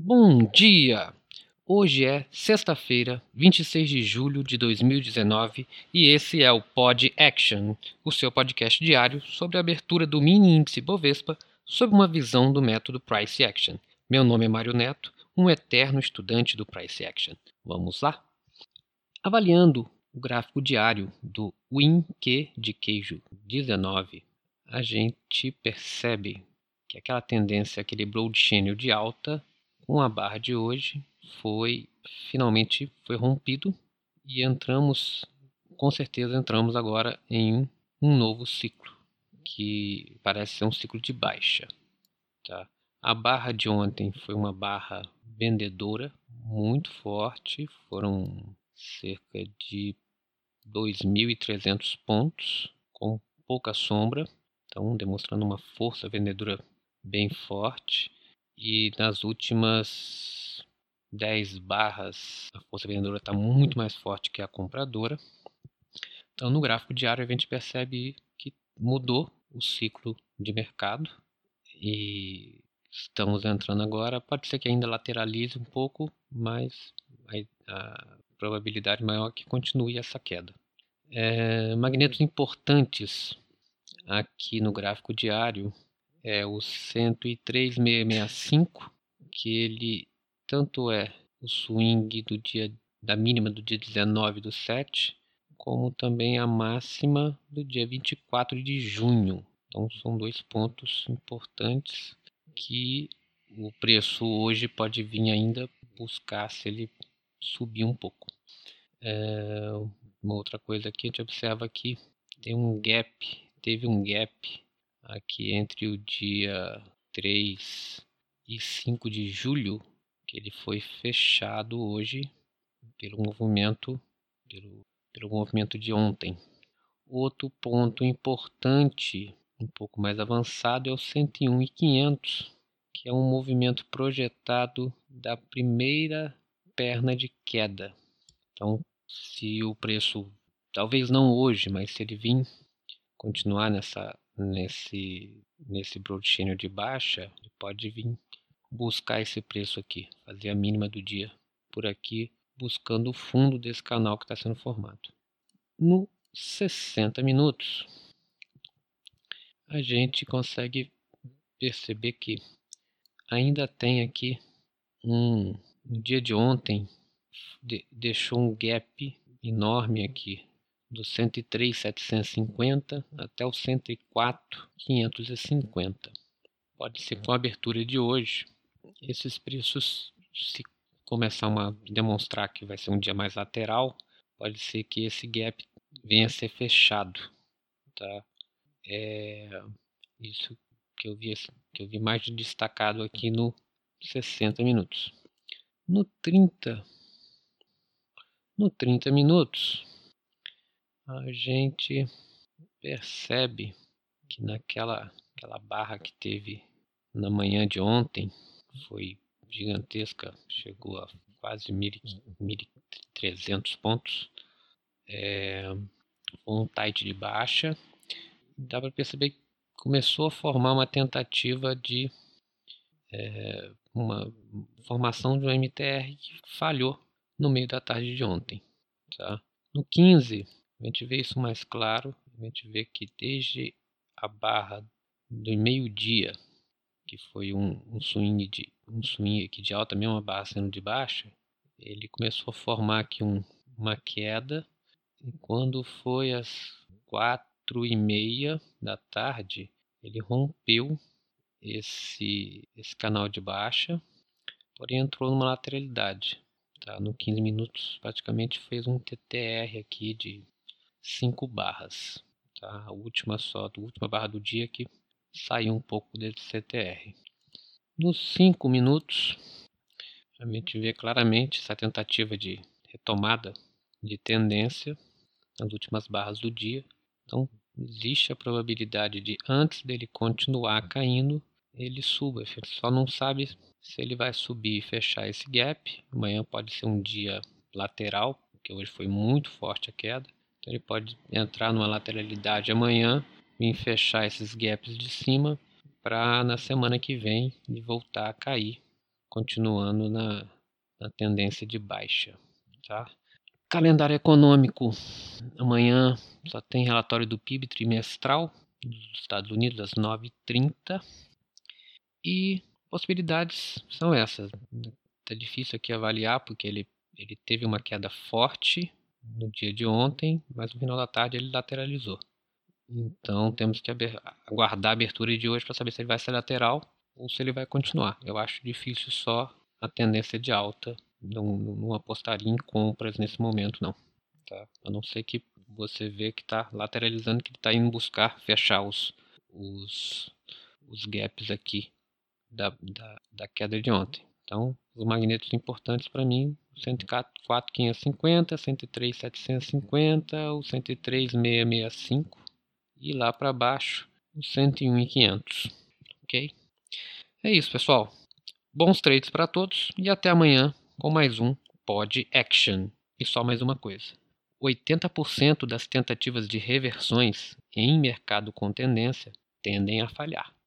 Bom dia! Hoje é sexta-feira, 26 de julho de 2019 e esse é o Pod Action, o seu podcast diário sobre a abertura do mini índice Bovespa sob uma visão do método Price Action. Meu nome é Mário Neto, um eterno estudante do Price Action. Vamos lá? Avaliando o gráfico diário do WinQ de queijo 19, a gente percebe que aquela tendência, aquele broad channel de alta com a barra de hoje foi finalmente foi rompido e entramos, com certeza entramos agora em um novo ciclo, que parece ser um ciclo de baixa. Tá? A barra de ontem foi uma barra vendedora muito forte, foram cerca de 2.300 pontos, com pouca sombra, então demonstrando uma força vendedora bem forte. E nas últimas 10 barras, a força vendedora está muito mais forte que a compradora. Então, no gráfico diário, a gente percebe que mudou o ciclo de mercado e estamos entrando agora. Pode ser que ainda lateralize um pouco, mas a, a probabilidade maior é que continue essa queda. É, magnetos importantes aqui no gráfico diário é o 103665, que ele tanto é o swing do dia da mínima do dia 19 do 7, como também a máxima do dia 24 de junho. Então são dois pontos importantes que o preço hoje pode vir ainda buscar se ele subir um pouco. É, uma outra coisa que a gente observa aqui tem um gap, teve um gap aqui entre o dia 3 e 5 de julho, que ele foi fechado hoje pelo movimento pelo, pelo movimento de ontem. Outro ponto importante, um pouco mais avançado, é o 101 e 500, que é um movimento projetado da primeira perna de queda. Então, se o preço, talvez não hoje, mas se ele vir continuar nessa nesse, nesse channel de baixa, ele pode vir buscar esse preço aqui, fazer a mínima do dia por aqui, buscando o fundo desse canal que está sendo formado. No 60 minutos, a gente consegue perceber que ainda tem aqui um no dia de ontem de, deixou um gap enorme aqui do 103,750 até o 104,550. Pode ser com a abertura de hoje, esses preços, se começar a demonstrar que vai ser um dia mais lateral, pode ser que esse gap venha a ser fechado. Tá? É isso que eu vi, que eu vi mais destacado aqui no 60 minutos. No 30, no 30 minutos, a gente percebe que naquela aquela barra que teve na manhã de ontem foi gigantesca, chegou a quase 1.300 pontos. É, um tight de baixa. Dá para perceber que começou a formar uma tentativa de é, uma formação de um MTR que falhou no meio da tarde de ontem. Tá? No 15, a gente vê isso mais claro, a gente vê que desde a barra do meio-dia, que foi um, um, swing de um swing aqui de alta, mesmo uma barra sendo de baixa, ele começou a formar aqui um, uma queda e quando foi às quatro e meia da tarde, ele rompeu esse, esse canal de baixa, porém entrou numa lateralidade. Tá? No 15 minutos praticamente fez um TTR aqui de 5 barras. Tá? A última só, a última barra do dia que saiu um pouco desse CTR. Nos 5 minutos, a gente vê claramente essa tentativa de retomada de tendência nas últimas barras do dia. Então, existe a probabilidade de, antes dele continuar caindo, ele suba. Gente só não sabe se ele vai subir e fechar esse gap. Amanhã pode ser um dia lateral, porque hoje foi muito forte a queda. Então ele pode entrar numa lateralidade amanhã e fechar esses gaps de cima para na semana que vem ele voltar a cair continuando na, na tendência de baixa. Tá? Calendário econômico. Amanhã só tem relatório do PIB trimestral dos Estados Unidos às 9h30. E possibilidades são essas. Tá difícil aqui avaliar porque ele, ele teve uma queda forte no dia de ontem, mas no final da tarde ele lateralizou. Então temos que aguardar a abertura de hoje para saber se ele vai ser lateral ou se ele vai continuar. Eu acho difícil só a tendência de alta. Não, não apostaria em compras nesse momento, não. Tá? A não ser que você vê que está lateralizando, que ele está indo buscar fechar os, os, os gaps aqui da, da, da queda de ontem. Então, os magnetos importantes para mim, 104,550, 103,750, o 103,665 e lá para baixo, o 101,500. Ok? É isso, pessoal. Bons trades para todos e até amanhã com mais um Pod Action. E só mais uma coisa: 80% das tentativas de reversões em mercado com tendência tendem a falhar.